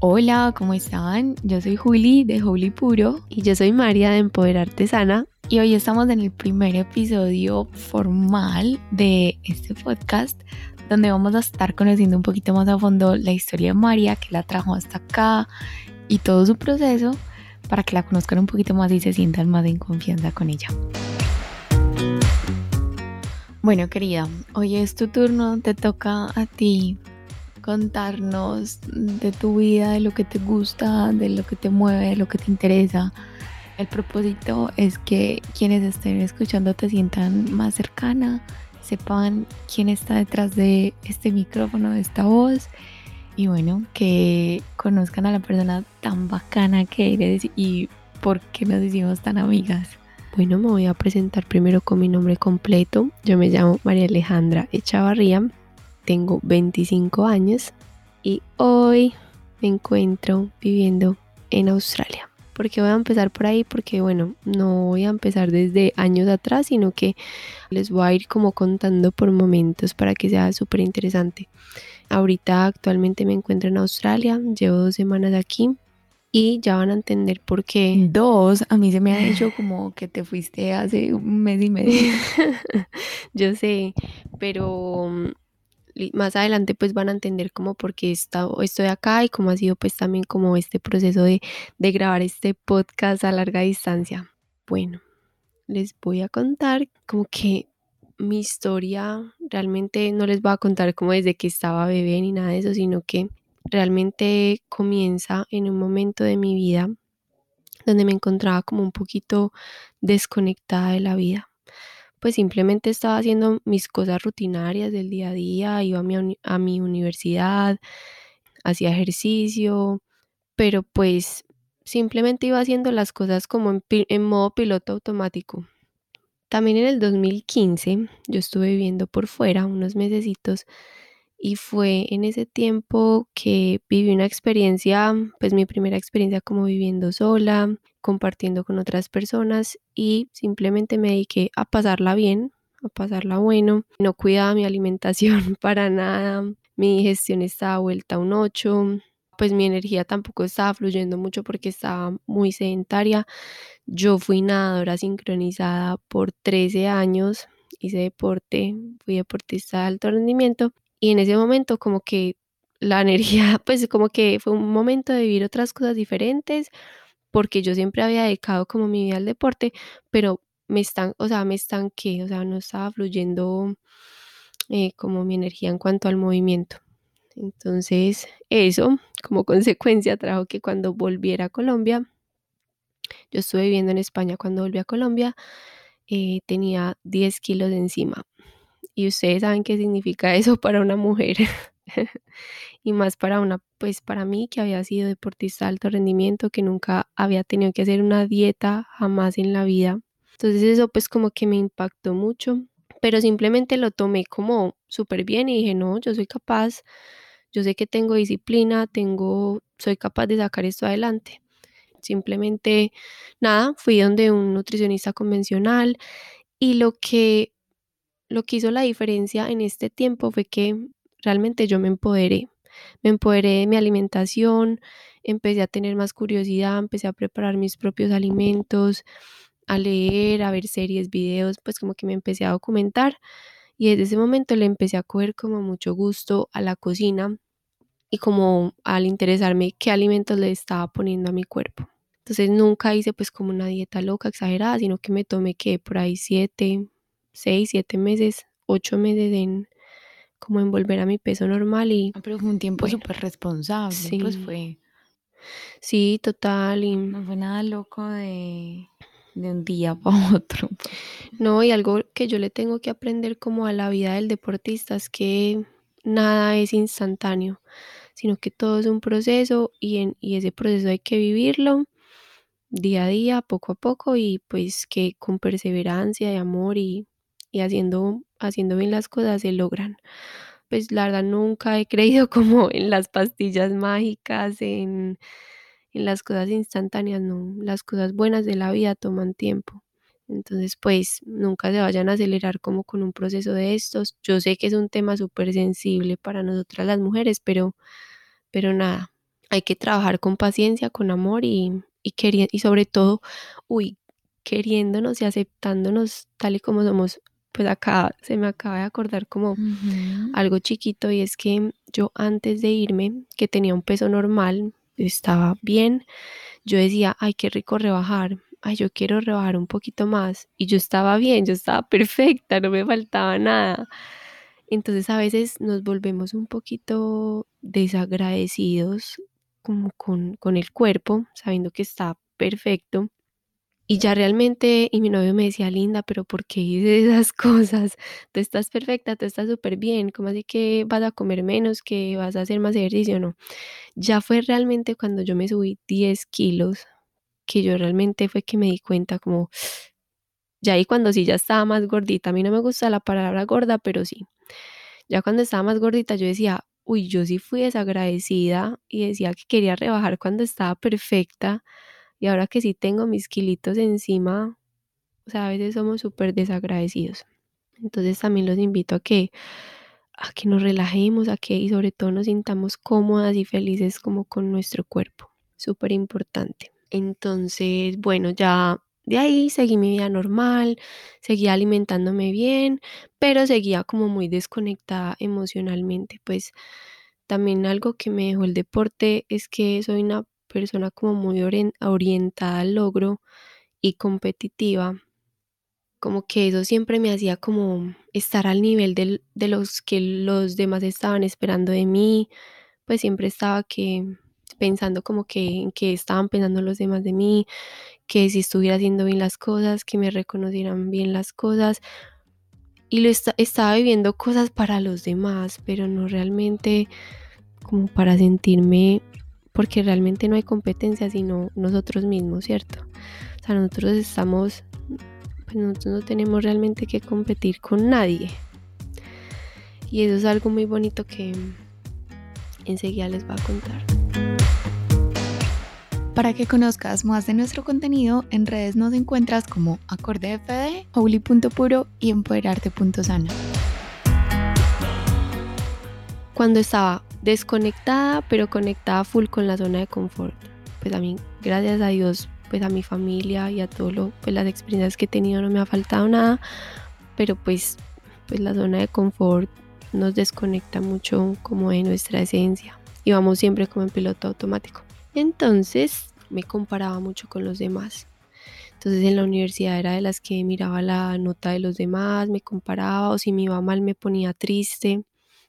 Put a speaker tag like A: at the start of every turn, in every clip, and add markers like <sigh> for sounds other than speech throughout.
A: Hola, ¿cómo están? Yo soy Juli de Juli Puro
B: y yo soy María de Empoder Artesana
A: y hoy estamos en el primer episodio formal de este podcast donde vamos a estar conociendo un poquito más a fondo la historia de María que la trajo hasta acá y todo su proceso para que la conozcan un poquito más y se sientan más en confianza con ella. Bueno, querida, hoy es tu turno, te toca a ti contarnos de tu vida, de lo que te gusta, de lo que te mueve, de lo que te interesa. El propósito es que quienes estén escuchando te sientan más cercana, sepan quién está detrás de este micrófono, de esta voz y bueno, que conozcan a la persona tan bacana que eres y por qué nos hicimos tan amigas.
B: Bueno, me voy a presentar primero con mi nombre completo. Yo me llamo María Alejandra Echavarría tengo 25 años y hoy me encuentro viviendo en Australia. ¿Por qué voy a empezar por ahí? Porque bueno, no voy a empezar desde años atrás, sino que les voy a ir como contando por momentos para que sea súper interesante. Ahorita actualmente me encuentro en Australia, llevo dos semanas aquí y ya van a entender por qué.
A: Dos, a mí se me ha <laughs> hecho como que te fuiste hace un mes y medio. <laughs>
B: Yo sé, pero más adelante pues van a entender como por qué estoy acá y cómo ha sido pues también como este proceso de, de grabar este podcast a larga distancia. Bueno, les voy a contar como que mi historia realmente no les voy a contar como desde que estaba bebé ni nada de eso, sino que realmente comienza en un momento de mi vida donde me encontraba como un poquito desconectada de la vida pues simplemente estaba haciendo mis cosas rutinarias del día a día, iba a mi, a mi universidad, hacía ejercicio, pero pues simplemente iba haciendo las cosas como en, modo piloto automático. También en el 2015 yo estuve viviendo por fuera unos mesecitos y fue en ese tiempo que viví una experiencia, pues mi primera experiencia como viviendo sola, compartiendo con otras personas y simplemente me dediqué a pasarla bien, a pasarla bueno. No cuidaba mi alimentación <laughs> para nada, mi gestión estaba vuelta a un 8, pues mi energía tampoco estaba fluyendo mucho porque estaba muy sedentaria. Yo fui nadadora sincronizada por 13 años, hice deporte, fui deportista de alto rendimiento y en ese momento como que la <laughs> energía, pues como que fue un momento de vivir otras cosas diferentes, porque yo siempre había dedicado como mi vida al deporte, pero me están, o sea, me estanqué, o sea, no estaba fluyendo eh, como mi energía en cuanto al movimiento. Entonces, eso como <laughs> consecuencia trajo que cuando volviera a Colombia, yo estuve viviendo en España cuando volví a Colombia, eh, tenía 10 kilos de encima. Y ustedes saben qué significa eso <laughs> para una mujer. y más para una, pues para mí que había sido deportista de alto rendimiento, que nunca había tenido que hacer una dieta jamás en la vida. Entonces eso pues como que me impactó mucho, pero simplemente lo tomé como súper bien y dije, no, yo soy capaz, yo sé que tengo disciplina, tengo, soy capaz de sacar esto adelante. Simplemente, nada, fui donde un nutricionista convencional y lo que lo que hizo la diferencia en este tiempo fue que realmente yo me empoderé. Me empoderé de mi alimentación, empecé a tener más curiosidad, empecé a preparar mis propios alimentos, a leer, a ver series, videos, pues como que me empecé a documentar y desde ese momento le empecé a coger como mucho gusto a la cocina y como al interesarme qué alimentos le estaba poniendo a mi cuerpo. Entonces nunca hice pues como una dieta loca, exagerada, sino que me tomé que por ahí siete, seis, siete meses, ocho meses en como en volver a mi peso normal y...
A: Ah, pero fue un tiempo súper responsable, pues sí. pues fue...
B: Sí, total. Y...
A: No fue nada loco de, de un día para <laughs> otro.
B: No, y algo que yo le tengo que aprender como a la vida del deportista es que nada es instantáneo, sino que todo es un proceso y, en, y ese proceso hay que vivirlo día a día, poco a poco y pues que con perseverancia y amor y y haciendo, haciendo bien las cosas se logran. Pues la verdad nunca he creído <laughs> como en las pastillas mágicas, en, en las cosas instantáneas, no, las cosas buenas de la vida toman tiempo. Entonces, pues nunca se vayan a acelerar como con un proceso de estos. Yo sé que es un tema súper sensible para nosotras las mujeres, pero, pero nada, hay que trabajar con paciencia, con amor y, y, y sobre todo, uy, queriéndonos y aceptándonos tal y como somos. Pues acá se me acaba de acordar como algo chiquito y es que yo antes de irme, que tenía un peso normal, estaba bien, yo decía, ay, qué rico rebajar, ay, yo quiero rebajar un poquito más. Y yo estaba bien, yo estaba perfecta, no me faltaba nada. Entonces a veces nos volvemos un poquito desagradecidos como con, con el cuerpo, sabiendo que está perfecto. Y ya realmente, y mi novio me decía, Linda, pero ¿por qué dices esas <laughs> cosas? Tú estás perfecta, tú estás súper bien, ¿cómo así que vas a comer menos, que vas a hacer más ejercicio? No. Ya fue realmente cuando yo me subí 10 kilos, que yo realmente fue que me di cuenta como, <sniffs> ya ahí cuando sí ya estaba más gordita, a mí no me gusta la palabra gorda, pero sí. Ya cuando estaba más gordita yo decía, uy, yo sí fui desagradecida y decía que quería rebajar cuando estaba perfecta y ahora que sí tengo mis kilitos encima, o sea, a veces somos súper desagradecidos. Entonces también los invito a que, a que nos relajemos, a que y sobre todo nos sintamos cómodas y felices como con nuestro cuerpo. Súper importante. Entonces, bueno, ya de ahí seguí mi vida normal, seguía alimentándome bien, pero seguía como muy desconectada emocionalmente. Pues también algo que me dejó el deporte es que soy una persona como muy orientada al logro y competitiva. Como que eso siempre me hacía como estar al nivel de, los que los demás estaban esperando de mí. Pues siempre estaba que pensando como que en qué estaban pensando los demás de mí, que si estuviera haciendo bien las cosas, que me reconocieran bien las cosas. Y lo estaba viviendo cosas para los demás, pero no realmente como para sentirme, porque realmente no hay competencia, sino nosotros mismos, ¿cierto? O sea, nosotros estamos, pues nosotros no tenemos realmente que competir con nadie. Y eso es algo muy bonito que enseguida les voy a contar.
A: Para que conozcas más de nuestro contenido, en redes nos encuentras como AcordeFD, Holy.puro y Empoderarte.sana.
B: Cuando estaba desconectada, pero conectada full con la zona de confort, pues a mí, gracias a Dios, pues a mi familia y a todo lo, pues las experiencias que he tenido no me ha faltado nada, pero pues, pues la zona de confort nos desconecta mucho como de nuestra esencia y vamos siempre como en piloto automático. Entonces me comparaba mucho con los demás. Entonces en la universidad era de las que miraba la nota de los demás, me comparaba o si me iba mal me ponía triste,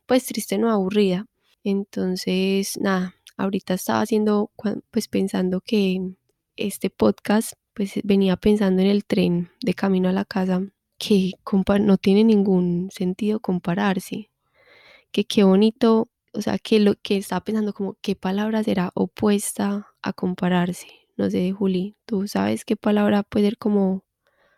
B: pues triste no aburrida. Entonces nada, ahorita estaba haciendo, pues pensando que este podcast, pues venía pensando en el tren de camino a la casa, que no tiene ningún sentido compararse, que qué bonito o sea, que lo que estaba pensando como qué palabra será opuesta a compararse. No sé, Juli, ¿tú sabes qué palabra puede ser como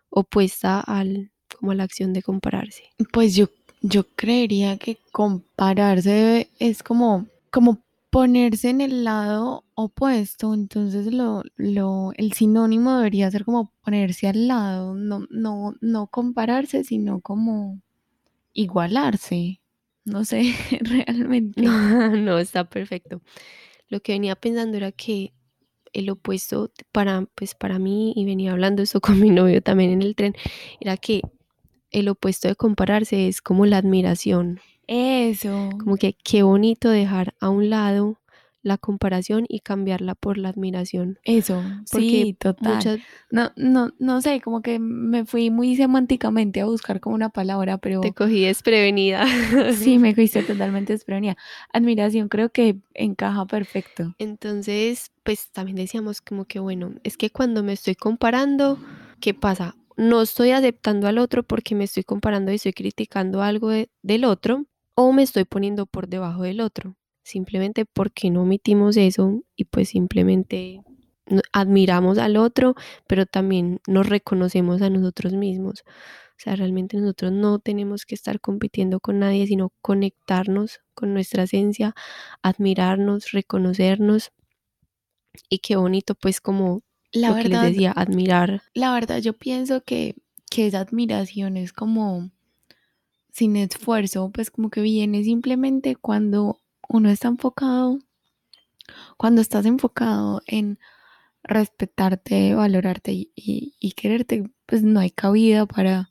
B: opuesta al, como a la acción de compararse?
A: Pues yo, yo creería que compararse es como, como ponerse en el lado opuesto. Entonces lo, lo, el sinónimo debería ser como ponerse al lado, no, no, no compararse, sino como igualarse. No sé, <laughs> realmente. <laughs>
B: No, está perfecto. Lo que venía pensando era que el opuesto para, pues para mí, y venía hablando eso <laughs> con mi novio también en el tren, era que el opuesto de compararse es como la admiración.
A: Eso.
B: Como que qué bonito dejar a un lado la comparación y cambiarla por la admiración.
A: Eso, sí, total. No, no, no sé, como que me fui muy semánticamente a buscar como una palabra, pero...
B: Te cogí desprevenida. <laughs>
A: sí, me cogiste <laughs> totalmente desprevenida. Admiración creo que encaja perfecto.
B: Entonces, pues también decíamos como que, bueno, es que cuando me estoy comparando, ¿qué pasa? No estoy aceptando al otro porque me estoy comparando y estoy criticando algo del otro o me estoy poniendo por debajo del otro simplemente porque no omitimos eso y pues simplemente admiramos al otro, pero también nos reconocemos a nosotros mismos. O sea, realmente nosotros no tenemos que estar compitiendo con nadie, sino conectarnos con nuestra esencia, admirarnos, reconocernos. Y qué bonito, pues, como la lo que les decía, admirar.
A: La verdad, yo pienso que, que esa admiración es como sin esfuerzo, pues como que viene simplemente cuando uno está enfocado Cuando estás enfocado en respetarte, valorarte y, y- y quererte, pues no hay cabida para,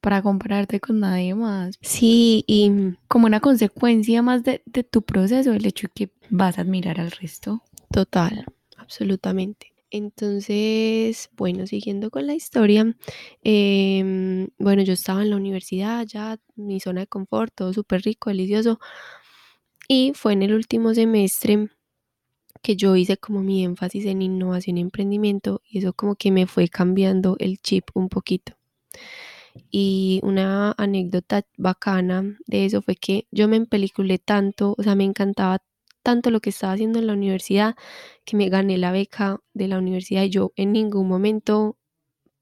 A: para compararte con nadie más.
B: Sí, y
A: Como una consecuencia más de, de tu proceso, el hecho de que vas a admirar al resto.
B: total, absolutamente. Entonces, bueno, siguiendo con la historia, em, bueno, yo estaba en la universidad ya, mi zona de confort, todo súper rico, delicioso. Y fue en el último semestre que yo hice como mi énfasis en innovación y emprendimiento y eso como que me fue cambiando el chip un poquito. Y una anécdota bacana de eso fue que yo me empeliculé tanto, o sea, me encantaba tanto lo que estaba haciendo en la universidad que me gané la beca de la universidad y yo en ningún momento,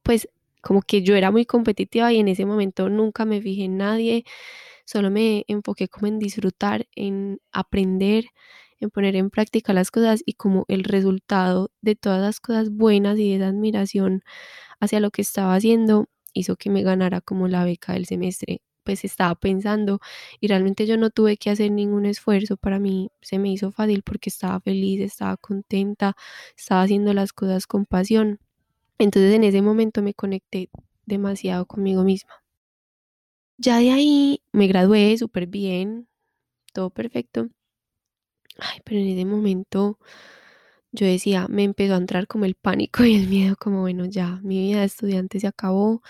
B: pues como que yo era muy competitiva y en ese momento nunca me fijé en nadie, solo me enfoqué como en disfrutar, en aprender, en poner en práctica las cosas y como el resultado de todas las cosas buenas y de esa admiración hacia lo que estaba haciendo hizo que me ganara como la beca del semestre. Pues estaba pensando y realmente yo no tuve que hacer ningún esfuerzo. Para mí se me hizo fácil porque estaba feliz, estaba contenta, estaba haciendo las cosas con pasión. Entonces en ese momento me conecté demasiado conmigo misma. Ya de ahí me gradué súper bien, todo perfecto. Ay, pero en ese momento yo decía, me empezó a entrar como el pánico y el miedo, como bueno, ya, mi vida de estudiante se acabó,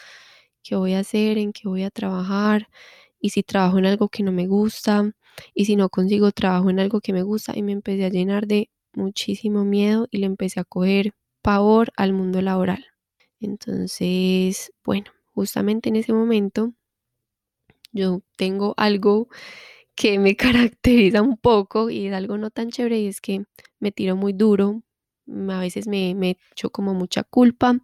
B: ¿qué voy a hacer? ¿En qué voy a trabajar? Y si trabajo en algo que no me gusta, y si no consigo trabajo en algo que me gusta, y me empecé a llenar de muchísimo miedo y le empecé a coger pavor al mundo laboral. Entonces, bueno, justamente en ese momento yo tengo algo que me <laughs> caracteriza un poco y es algo no tan chévere y es que me tiro muy duro, a veces me, me echo como mucha culpa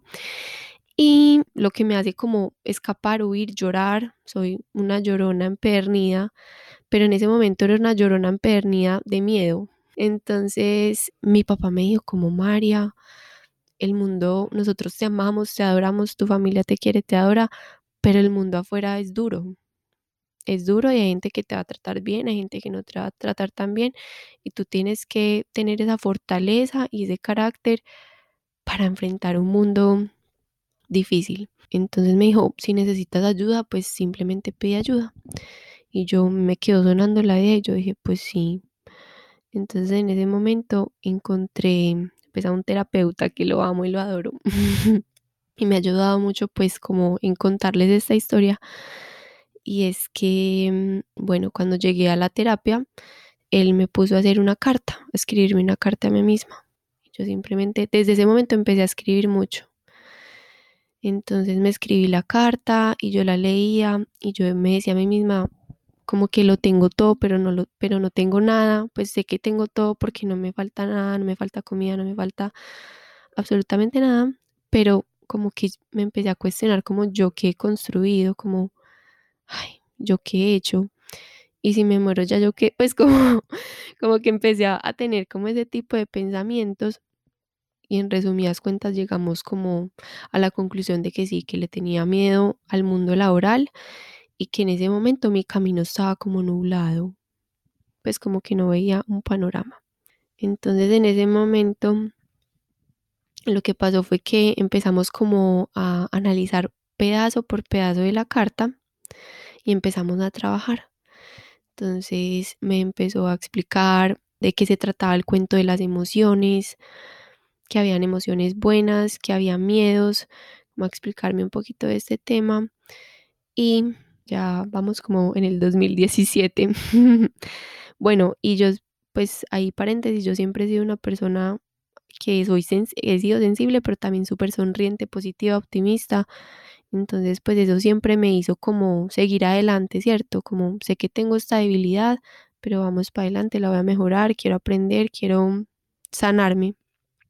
B: y lo que me hace como escapar, huir, llorar, soy una llorona empedernida, pero en ese momento era una llorona empedernida de miedo. Entonces mi papá me dijo como María, el mundo, nosotros te amamos, te adoramos, tu familia te quiere, te adora, pero el mundo afuera es duro, es duro y hay gente que te va a tratar bien, hay gente que no te va a tratar tan bien y tú tienes que tener esa fortaleza y ese carácter para enfrentar un mundo difícil. Entonces me dijo, si necesitas ayuda, pues simplemente pide ayuda. Y yo me quedo sonando la idea y yo dije, pues sí. Entonces en ese momento encontré pues a un terapeuta que lo amo y lo adoro. <laughs> y me ha ayudado mucho pues como en contarles esta historia y es que, mm, bueno, cuando llegué a la terapia, él me puso a hacer una carta, a escribirme una carta a mí misma. Yo simplemente, desde ese momento empecé a escribir mucho. Entonces me escribí la carta y yo la leía y yo me decía a mí misma como que lo tengo todo, pero no lo, pero no tengo nada, pues sé que tengo todo porque no me falta nada, no me falta comida, no me falta absolutamente nada, pero como que me empecé a cuestionar como yo que he construido, como ay, ¿yo qué he hecho? Y si me muero ya yo qué, <laughs> pues como, como que empecé a, a tener como ese tipo de pensamientos y en resumidas cuentas llegamos como a la conclusión de que sí, que le tenía miedo al mundo laboral y que en ese momento mi camino estaba como nublado, pues como que no veía un panorama. Entonces en ese momento lo que pasó fue que empezamos como a analizar pedazo por pedazo de la carta y empezamos a trabajar. Entonces me empezó a explicar de qué se trataba el cuento de las emociones, que habían emociones buenas, que había miedos, como a explicarme un poquito de este tema. Y ya vamos como en el 2017. <laughs> bueno, y yo, pues ahí paréntesis, yo siempre he sido una persona que soy he sido sensible, pero también súper sonriente, positiva, optimista. Entonces, pues eso siempre me hizo como seguir adelante, ¿cierto? Como sé que tengo esta debilidad, pero vamos para adelante, la voy a mejorar, quiero aprender, quiero sanarme.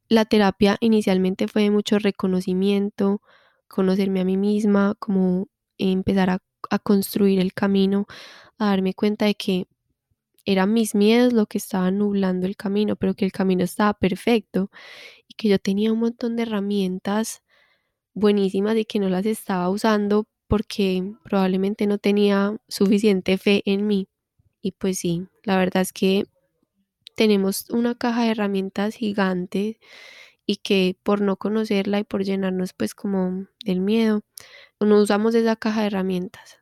B: La terapia inicialmente fue de mucho reconocimiento, conocerme a mí misma, como empezar a, a construir el camino, a darme cuenta de que eran mis miedos lo que estaba nublando el camino, pero que el camino estaba perfecto y que yo tenía un montón de herramientas buenísimas y que no las estaba usando porque probablemente no tenía suficiente fe en mí. Y pues sí, la verdad es que tenemos una caja de herramientas gigante y que por no conocerla y por llenarnos pues como del miedo, no usamos esa caja de herramientas.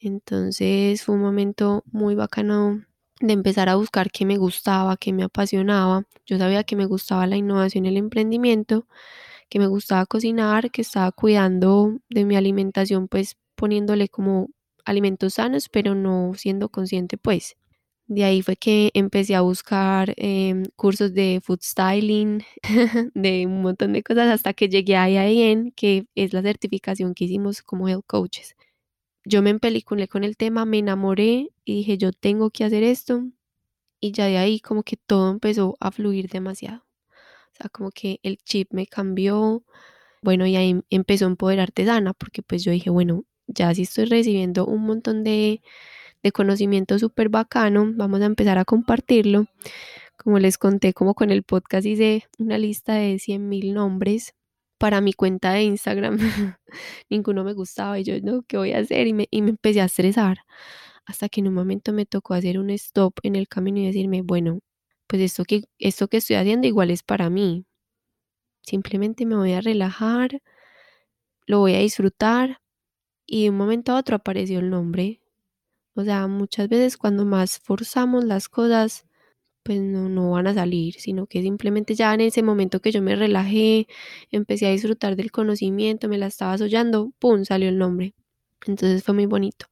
B: Entonces fue un momento muy bacano de empezar a buscar qué me gustaba, qué me apasionaba. Yo sabía que me gustaba la innovación y el emprendimiento, que me gustaba cocinar, que estaba cuidando de mi alimentación, pues poniéndole como alimentos sanos, pero no siendo consciente, pues. De ahí fue que empecé a buscar em, cursos de food styling, <laughs> de un montón de cosas, hasta que llegué a IAN, que es la certificación que hicimos como health coaches. Yo me empeliculé con el tema, me enamoré y dije, yo tengo que hacer esto. Y ya de ahí como que todo empezó a fluir demasiado. O sea, como que el chip me cambió. Bueno, y ahí empezó a empoderarte artesana, porque pues yo dije, bueno, ya sí estoy recibiendo un montón de, de conocimiento súper bacano, vamos a empezar a compartirlo. Como les conté, como con el podcast hice una lista de 100 mil nombres para mi cuenta de Instagram. <laughs> Ninguno me gustaba y yo, no, ¿qué voy a hacer? Y me, y me empecé a estresar. Hasta que en un momento me tocó hacer un stop en el camino y decirme, bueno, pues esto que, esto que estoy haciendo igual es para mí. Simplemente me voy a relajar, lo voy a disfrutar y de un momento a otro apareció el nombre. O sea, muchas veces cuando más forzamos las cosas, pues no, no van a salir, sino que simplemente ya en ese momento que yo me relajé, empecé a disfrutar del conocimiento, me la estaba soñando, ¡pum! salió el nombre. Entonces fue muy bonito.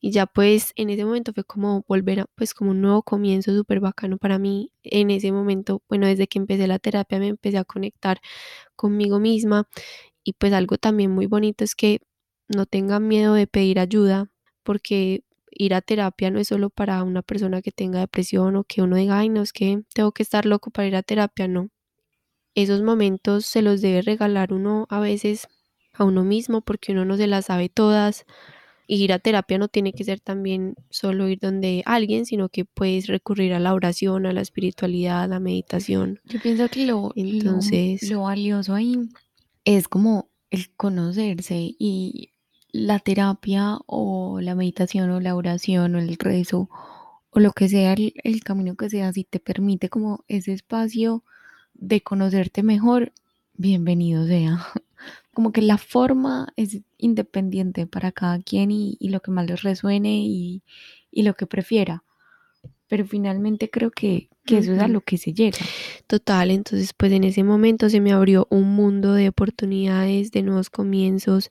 B: Y ya pues en ese momento fue como volver a, pues como un nuevo comienzo súper bacano para mí. En ese momento, bueno, desde que empecé la terapia me empecé a conectar conmigo misma. Y pues algo también muy bonito es que no tengan miedo de pedir ayuda, porque ir a terapia no es solo para una persona que tenga depresión o que uno diga, ay, no, es que tengo que estar loco para ir a terapia, no. Esos momentos se los debe regalar uno a veces a uno mismo porque uno no se las sabe todas. ir a terapia no tiene que ser también solo ir donde alguien, sino que puedes recurrir a la oración, a la espiritualidad, a la meditación.
A: Yo pienso que lo, Entonces, lo valioso ahí es como el conocerse y la terapia o la meditación o la oración o el rezo o lo que sea el, camino que sea, si te permite como ese espacio de conocerte mejor, bienvenido sea. <laughs> Como que la forma es independiente para cada quien y, lo que más les resuene y, lo que prefiera. Pero finalmente creo que, que eso es a lo que se llega.
B: Total, entonces pues en ese momento se me abrió un mundo de oportunidades, de nuevos comienzos,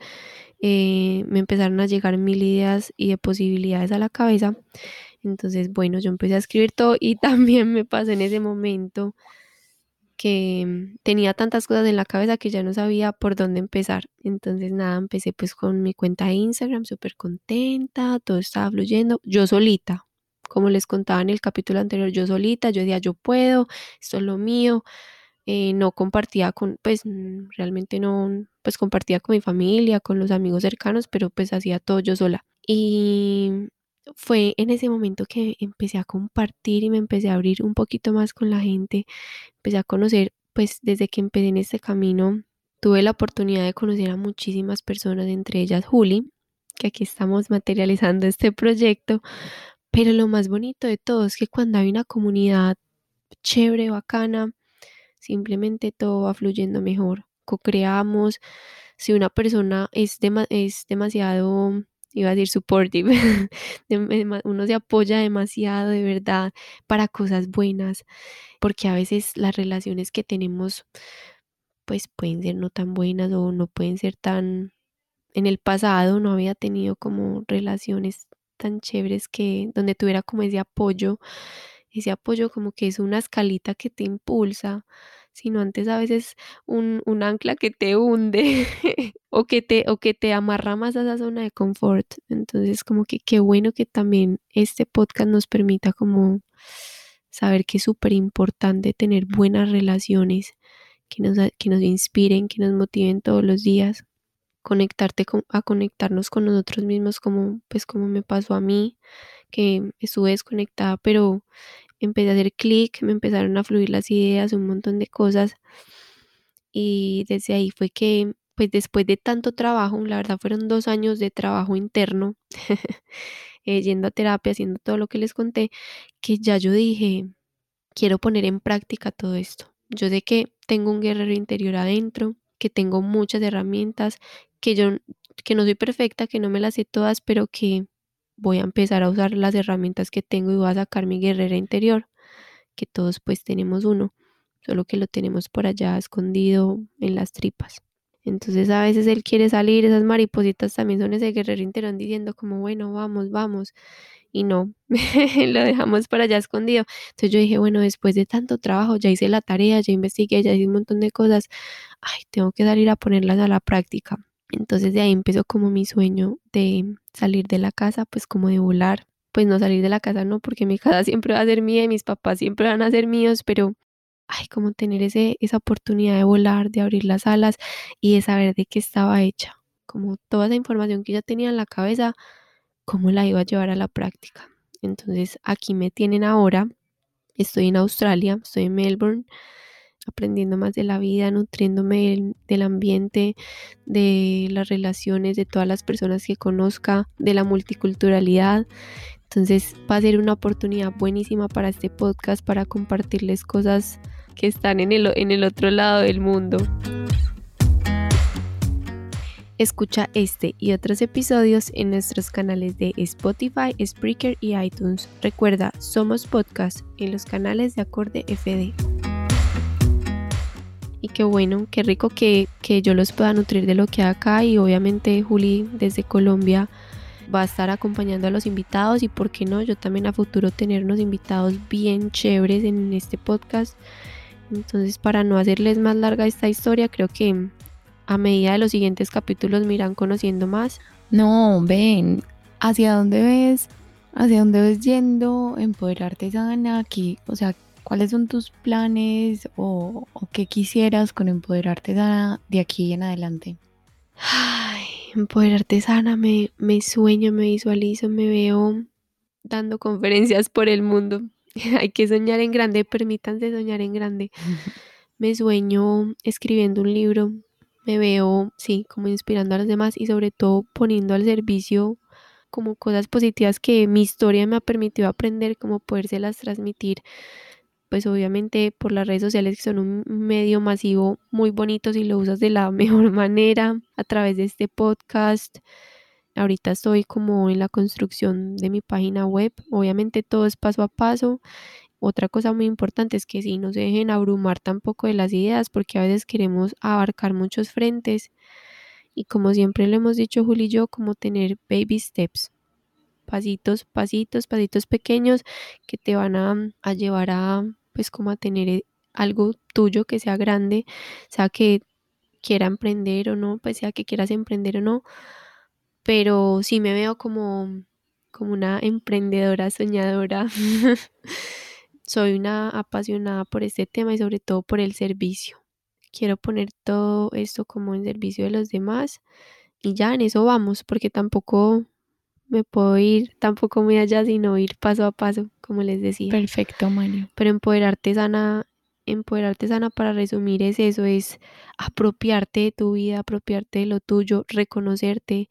B: eh, me empezaron a llegar mil ideas y de posibilidades a la cabeza. Entonces, bueno, yo empecé a escribir todo y <laughs> también me pasé en ese momento que mm, tenía tantas cosas en la cabeza que ya no sabía por dónde empezar. Entonces, nada, empecé pues con mi cuenta de Instagram, súper contenta, todo estaba fluyendo, yo solita. Como les contaba en el capítulo anterior, yo solita, yo decía, yo puedo, esto es lo mío. Eh, no compartía con, pues mm, realmente no, pues compartía con mi familia, con los amigos cercanos, pero pues hacía todo yo sola. Y fue en ese momento que empecé a compartir y me empecé a abrir un poquito más con la gente, empecé a conocer, pues desde que empecé en este camino, tuve la oportunidad de conocer a muchísimas personas, entre ellas Juli, que aquí estamos materializando este proyecto, pero lo más bonito de todo es que cuando hay una comunidad chévere, bacana, simplemente todo va fluyendo mejor. Co-creamos. Si una persona es, es demasiado, iba a decir supportive, <laughs> uno se apoya demasiado de verdad para cosas buenas, porque a veces las relaciones que tenemos pues pueden ser no tan buenas o no pueden ser tan en el pasado no había tenido como relaciones tan chéveres que donde tuviera como ese apoyo ese apoyo como que es una escalita que te impulsa, sino antes a veces un, ancla que te hunde <laughs> o, que te, o que te amarra más a esa zona de confort. Entonces como que qué bueno que también este podcast nos permita como saber que es súper importante tener buenas relaciones que nos, que nos inspiren, que nos motiven todos los días conectarte con, a conectarnos con nosotros mismos como pues como me pasó a mí que estuve desconectada pero empecé a hacer clic, me empezaron a fluir las ideas, un montón de cosas. Y desde ahí fue que, pues después de tanto trabajo, la verdad fueron dos años de trabajo interno, <laughs> eh, yendo a terapia, haciendo todo lo que les conté, que ya yo dije, quiero poner en práctica todo esto. Yo sé que tengo un guerrero interior adentro, que tengo muchas herramientas, que yo que no soy perfecta, que no me las sé todas, pero que voy a empezar a usar las herramientas que tengo y voy a sacar mi guerrera interior, que todos pues tenemos uno, solo que lo tenemos por allá escondido en las tripas. Entonces a veces él quiere salir, esas maripositas también son ese guerrero interior diciendo como, bueno, vamos, vamos. Y no, <laughs> lo dejamos por allá escondido. Entonces yo dije, bueno, después de tanto trabajo, ya hice la tarea, ya investigué, ya hice un montón de cosas, ay, tengo que salir a ponerlas a la práctica. Entonces de ahí empezó como mi sueño de salir de la casa, pues como de volar. Pues no salir de la casa, no, porque mi casa <laughs> siempre va a ser mía y mis papás siempre van a ser míos, pero ay, como tener ese, esa oportunidad de volar, de abrir las alas y de saber de qué estaba hecha. Como toda esa información que ya tenía en la cabeza, cómo la iba a llevar a la práctica. Entonces aquí me tienen ahora, estoy en Australia, estoy en Melbourne, aprendiendo más de la vida, nutriéndome del, ambiente, de las relaciones, de todas las personas que conozca, de la multiculturalidad. Entonces va a ser una oportunidad buenísima para este podcast, para compartirles cosas que están en el, en el otro lado del mundo. Escucha este y otros episodios en nuestros canales de Spotify, Spreaker y iTunes. Recuerda, somos podcast en los canales de Acorde FD. Y qué bueno, qué rico que, que yo los pueda nutrir de lo que hay acá y obviamente Juli desde Colombia va a estar acompañando a los invitados y por qué no, yo también a futuro tener invitados bien chéveres en este podcast. Entonces para no hacerles más larga esta historia, creo que a medida de los siguientes capítulos me irán conociendo más.
A: No, ven, ¿hacia dónde ves? ¿Hacia dónde ves yendo? Empoderarte sana, aquí, o sea, ¿cuáles son tus planes o, o qué quisieras con empoderarte sana de aquí en adelante?
B: Ay, empoderarte sana, me, me sueño, me visualizo, me veo dando conferencias por el mundo. <laughs> Hay que soñar en grande, permítanse soñar en grande. <laughs> Me sueño escribiendo un libro, me veo, sí, como inspirando a los demás y sobre todo poniendo al servicio como cosas positivas que mi historia me ha permitido aprender, como podérselas transmitir, pues obviamente por las redes sociales que son un medio masivo muy bonito si lo usas de la <laughs> mejor manera, a través de este podcast. Ahorita estoy como en la construcción de mi página web, obviamente todo es paso a paso. Otra cosa muy importante es que si no se dejen abrumar tampoco de las ideas, porque a veces queremos abarcar muchos frentes. Y como siempre le hemos dicho Juli y yo, como tener baby steps, pasitos, pasitos, pasitos pequeños que te van a, llevar a, pues como a tener eh, algo tuyo que sea grande, sea que quiera emprender o no, pues sea que quieras emprender o no, pero sí me veo como, como una emprendedora soñadora. <laughs> Soy una apasionada por este tema y sobre todo por el servicio. Quiero poner todo esto como en servicio de los demás y ya en eso vamos, porque tampoco me puedo ir tampoco muy allá, sino ir paso a paso, como les decía.
A: Perfecto, Mario.
B: Pero empoderarte sana, empoderarte sana para resumir es eso, es apropiarte de tu vida, apropiarte de lo tuyo, reconocerte.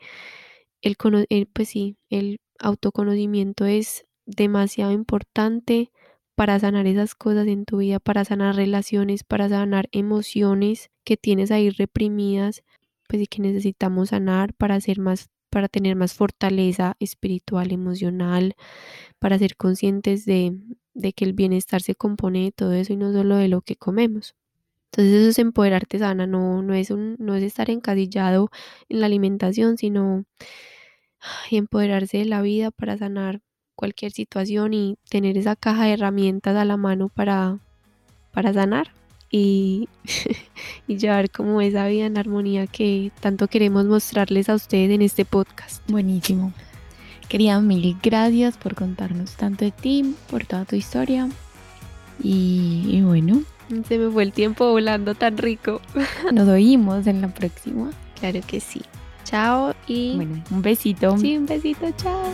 B: El, el pues sí, el autoconocimiento es demasiado importante para sanar esas cosas en tu vida, para sanar relaciones, para sanar emociones que tienes ahí reprimidas, pues y que necesitamos sanar para ser más para tener más fortaleza espiritual, emocional, para ser conscientes de, que el bienestar se compone de todo eso y no solo de lo que comemos. Entonces eso es empoderarte sana, no, no, es, un, no es estar encasillado en la alimentación, sino empoderarse de la vida para sanar cualquier situación y tener esa caja de herramientas a la mano para, para sanar y, <laughs> y llevar como esa vida en armonía que tanto queremos mostrarles a ustedes en este podcast.
A: Buenísimo. Querida, mil gracias por contarnos tanto de ti, por toda tu historia. Y, y bueno.
B: Se me fue el tiempo volando tan rico. <laughs>
A: Nos oímos en la próxima.
B: Claro que sí. Chao y...
A: Bueno, un besito.
B: Sí, un besito. Chao.